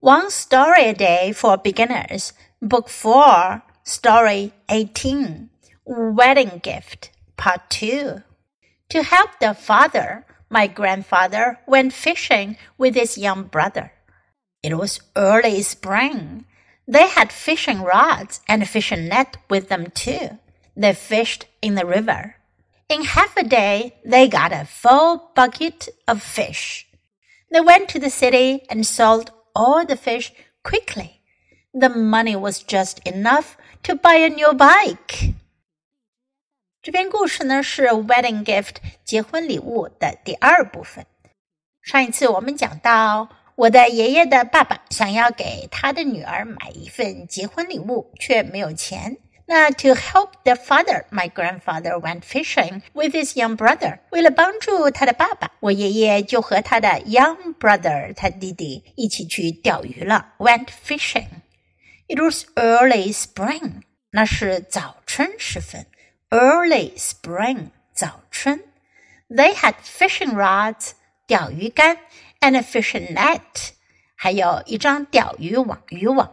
One Story a Day for Beginners, Book 4, Story 18, Wedding Gift, Part 2. To help the father, my grandfather went fishing with his young brother. It was early spring. They had fishing rods and a fishing net with them too. They fished in the river. In half a day, they got a full bucket of fish. They went to the city and sold all the fish quickly. The money was just enough to buy a new bike. 这篇故事呢是 wedding gift 结婚礼物的第二部分。上一次我们讲到，我的爷爷的爸爸想要给他的女儿买一份结婚礼物，却没有钱。 那 to help the father, my grandfather went fishing with his young brother. 为了帮助他的爸爸，我爷爷就和他的 young brother，他弟弟一起去钓鱼了。Went fishing. It was early spring. 那是早春时分。Early spring，早春。They had fishing rods，钓鱼竿，and a fishing net，还有一张钓鱼网渔网。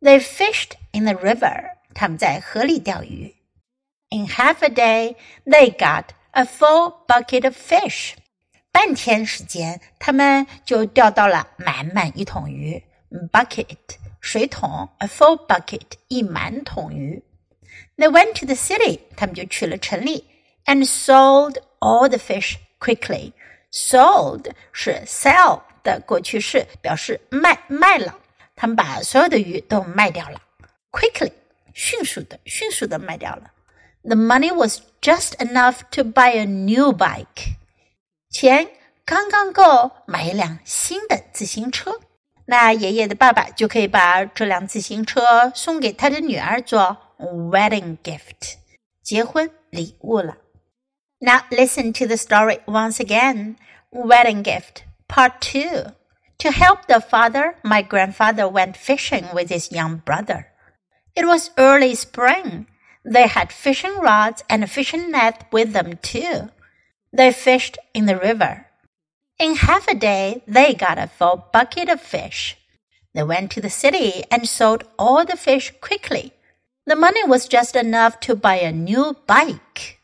They fished in the river. 他们在河里钓鱼。In half a day, they got a full bucket of fish. 半天时间，他们就钓到了满满一桶鱼。Bucket 水桶，a full bucket 一满桶鱼。They went to the city，他们就去了城里，and sold all the fish quickly. Sold 是 sell 的过去式，表示卖卖了。他们把所有的鱼都卖掉了，quickly 迅速的、迅速的卖掉了。The money was just enough to buy a new bike。钱刚刚够买一辆新的自行车。那爷爷的爸爸就可以把这辆自行车送给他的女儿做 wedding gift，结婚礼物了。Now listen to the story once again. Wedding gift, part two. To help the father, my grandfather went fishing with his young brother. It was early spring. They had fishing rods and a fishing net with them too. They fished in the river. In half a day, they got a full bucket of fish. They went to the city and sold all the fish quickly. The money was just enough to buy a new bike.